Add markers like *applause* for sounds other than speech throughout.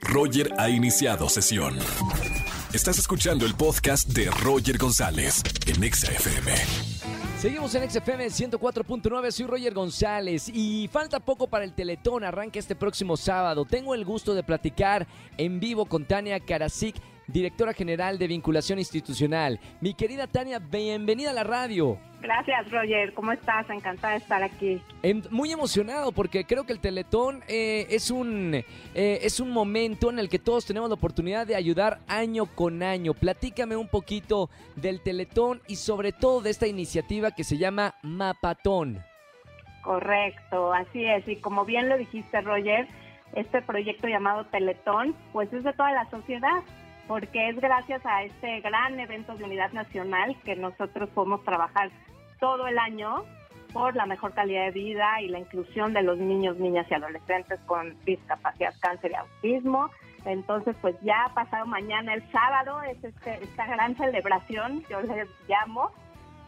Roger ha iniciado sesión. Estás escuchando el podcast de Roger González en Exa FM. Seguimos en XFM 104.9, soy Roger González y falta poco para el Teletón, arranca este próximo sábado. Tengo el gusto de platicar en vivo con Tania Karasik, directora general de vinculación institucional. Mi querida Tania, bienvenida a la radio. Gracias, Roger. ¿Cómo estás? Encantada de estar aquí. Em, muy emocionado porque creo que el Teletón eh, es, un, eh, es un momento en el que todos tenemos la oportunidad de ayudar año con año. Platícame un poquito del Teletón y sobre todo de esta iniciativa que se llama Mapatón. Correcto, así es. Y como bien lo dijiste, Roger, este proyecto llamado Teletón, pues es de toda la sociedad porque es gracias a este gran evento de unidad nacional que nosotros podemos trabajar todo el año por la mejor calidad de vida y la inclusión de los niños, niñas y adolescentes con discapacidad, cáncer y autismo. Entonces, pues ya pasado mañana el sábado, es este, esta gran celebración, yo les llamo,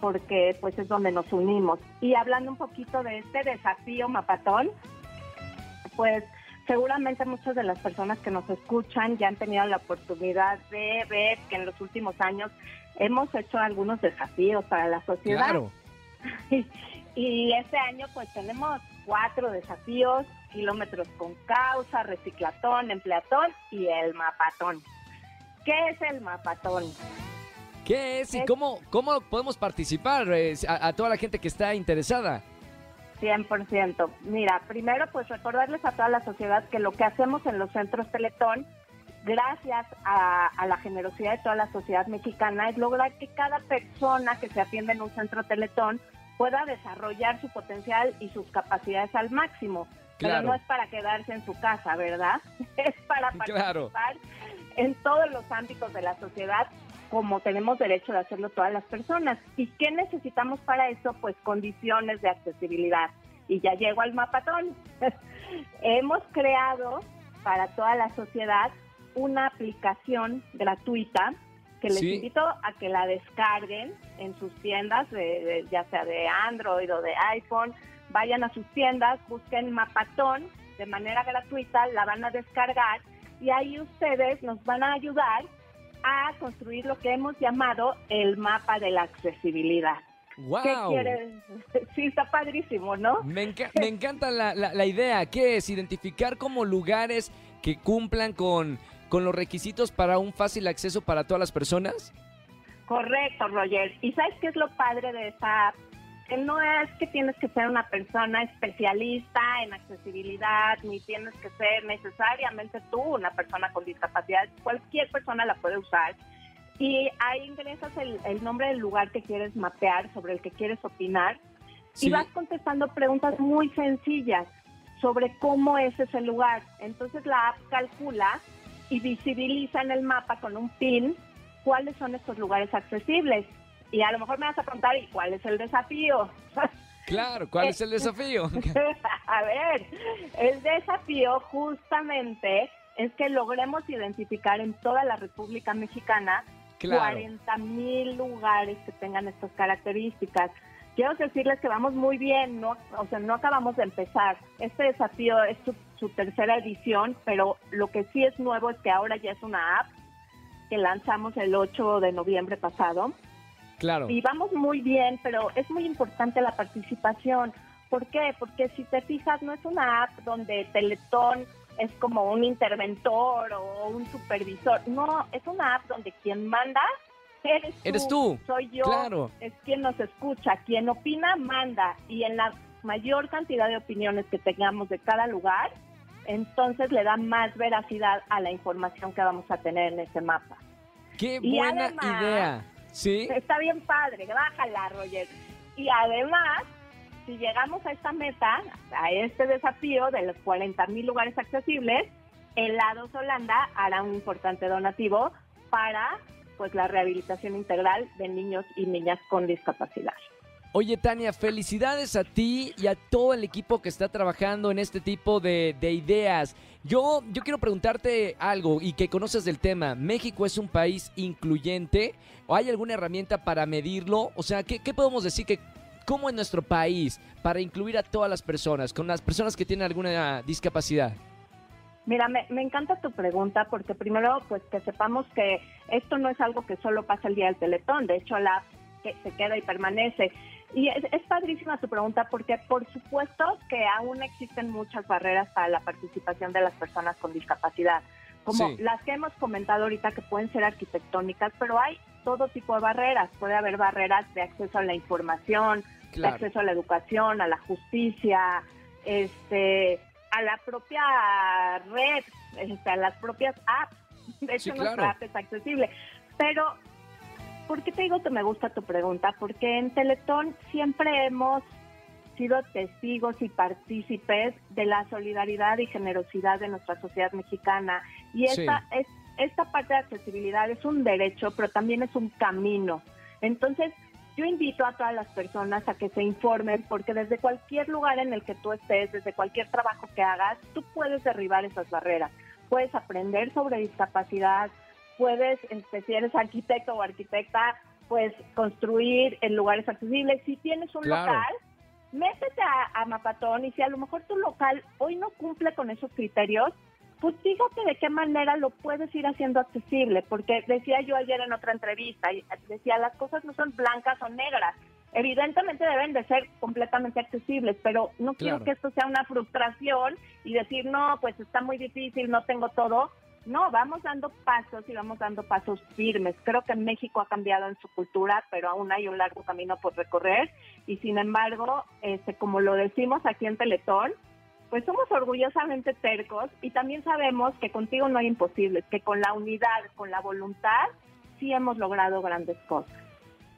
porque pues es donde nos unimos. Y hablando un poquito de este desafío Mapatón, pues Seguramente muchas de las personas que nos escuchan ya han tenido la oportunidad de ver que en los últimos años hemos hecho algunos desafíos para la sociedad. Claro. *laughs* y este año pues tenemos cuatro desafíos, kilómetros con causa, reciclatón, empleatón y el mapatón. ¿Qué es el mapatón? ¿Qué es y cómo, cómo podemos participar eh, a toda la gente que está interesada? 100%. Mira, primero pues recordarles a toda la sociedad que lo que hacemos en los centros Teletón, gracias a, la generosidad de toda la sociedad mexicana, es lograr que cada persona que se atiende en un centro Teletón pueda desarrollar su potencial y sus capacidades al máximo. Pero no es para quedarse en su casa, ¿verdad? *laughs* Es para participar en todos los ámbitos de la sociedad como tenemos derecho de hacerlo todas las personas. ¿Y qué necesitamos para eso? Pues condiciones de accesibilidad. Y ya llego al mapatón. *laughs* Hemos creado para toda la sociedad una aplicación gratuita que les invito a que la descarguen en sus tiendas, ya sea de Android o de iPhone. Vayan a sus tiendas, busquen Mapatón de manera gratuita, la van a descargar y ahí ustedes nos van a ayudar a construir lo que hemos llamado el mapa de la accesibilidad. Wow. ¿Qué quieres? *laughs* Sí, está padrísimo, ¿no? Me, *laughs* encanta la, la, idea. ¿Qué es? Identificar como lugares que cumplan con, con los requisitos para un fácil acceso para todas las personas. Correcto, Roger. ¿Y sabes qué es lo padre de esta app? Que no es que tienes que ser una persona especialista en accesibilidad, ni tienes que ser necesariamente tú una persona con discapacidad, cualquier persona la puede usar. Y ahí ingresas el, nombre del lugar que quieres mapear, sobre el que quieres opinar, y vas contestando preguntas muy sencillas sobre cómo es ese lugar. Entonces la app calcula y visibiliza en el mapa con un pin cuáles son estos lugares accesibles. Y a lo mejor me vas a preguntar, ¿y cuál es el desafío? *laughs* Claro, ¿cuál es el desafío? *laughs* a ver, el desafío justamente es que logremos identificar en toda la República Mexicana 40 mil lugares que tengan estas características. Quiero decirles que vamos muy bien, no, o sea, no acabamos de empezar. Este desafío es su, su tercera edición, pero lo que sí es nuevo es que ahora ya es una app que lanzamos el 8 de noviembre pasado Claro. Y vamos muy bien, pero es muy importante la participación. ¿Por qué? Porque si te fijas, no es una app donde Teletón es como un interventor o un supervisor. No, es una app donde quien manda eres tú. Eres tú. Soy yo. Claro. Es quien nos escucha. Quien opina, manda. Y en la mayor cantidad de opiniones que tengamos de cada lugar, entonces le da más veracidad a la información que vamos a tener en ese mapa. ¡Qué buena idea! Sí. Está bien padre, bájala, Roger. Y además, si llegamos a esta meta, a este desafío de los 40 mil lugares accesibles, Helados Holanda hará un importante donativo para pues la rehabilitación integral de niños y niñas con discapacidad. Oye, Tania, felicidades a ti y a todo el equipo que está trabajando en este tipo de, ideas. Yo, yo quiero preguntarte algo y que conoces del tema. ¿México es un país incluyente? ¿O hay alguna herramienta para medirlo? O sea, ¿qué, podemos decir que cómo en nuestro país para incluir a todas las personas, con las personas que tienen alguna discapacidad? Mira, me, me, encanta tu pregunta porque primero, pues que sepamos que esto no es algo que solo pasa el día del Teletón, de hecho la que se queda y permanece. Y es, es, padrísima tu pregunta porque por supuesto que aún existen muchas barreras para la participación de las personas con discapacidad, como sí. las que hemos comentado ahorita que pueden ser arquitectónicas, pero hay todo tipo de barreras. Puede haber barreras de acceso a la información, claro. de acceso a la educación, a la justicia, este a la propia red, este, a las propias apps. De hecho, sí, claro. nuestra app es accesible. Pero, ¿por qué te digo que me gusta tu pregunta? Porque en Teletón siempre hemos sido testigos y partícipes de la solidaridad y generosidad de nuestra sociedad mexicana. Y esta, sí. es, esta parte de accesibilidad es un derecho, pero también es un camino. Entonces, yo invito a todas las personas a que se informen porque desde cualquier lugar en el que tú estés, desde cualquier trabajo que hagas, tú puedes derribar esas barreras. Puedes aprender sobre discapacidad, puedes, este, si eres arquitecto o arquitecta, pues construir en lugares accesibles. Si tienes un claro. local, métete a, a Mapatón y si a lo mejor tu local hoy no cumple con esos criterios, pues fíjate de qué manera lo puedes ir haciendo accesible, porque decía yo ayer en otra entrevista, decía, las cosas no son blancas o negras, evidentemente deben de ser completamente accesibles, pero no claro. quiero que esto sea una frustración y decir, no, pues está muy difícil, no tengo todo. No, vamos dando pasos y vamos dando pasos firmes. Creo que México ha cambiado en su cultura, pero aún hay un largo camino por recorrer. Y sin embargo, este, como lo decimos aquí en Teletón, pues somos orgullosamente tercos y también sabemos que contigo no hay imposibles, que con la unidad, con la voluntad, sí hemos logrado grandes cosas.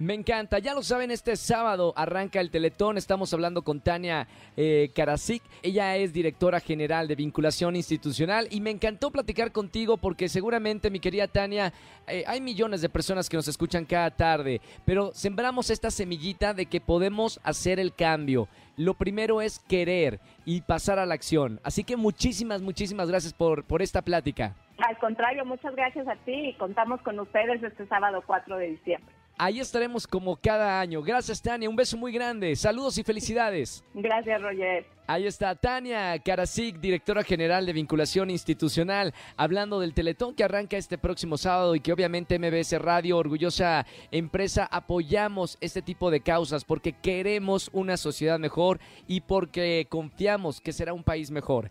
Me encanta, ya lo saben, este sábado arranca el Teletón, estamos hablando con Tania eh, Karasik, ella es directora general de vinculación institucional y me encantó platicar contigo porque seguramente mi querida Tania, eh, hay millones de personas que nos escuchan cada tarde, pero sembramos esta semillita de que podemos hacer el cambio. Lo primero es querer y pasar a la acción, así que muchísimas, muchísimas gracias por, por esta plática. Al contrario, muchas gracias a ti y contamos con ustedes este sábado 4 de diciembre. Ahí estaremos como cada año. Gracias, Tania. Un beso muy grande. Saludos y felicidades. Gracias, Roger. Ahí está Tania Karasik, directora general de vinculación institucional, hablando del Teletón que arranca este próximo sábado y que obviamente MBS Radio, orgullosa empresa, apoyamos este tipo de causas porque queremos una sociedad mejor y porque confiamos que será un país mejor.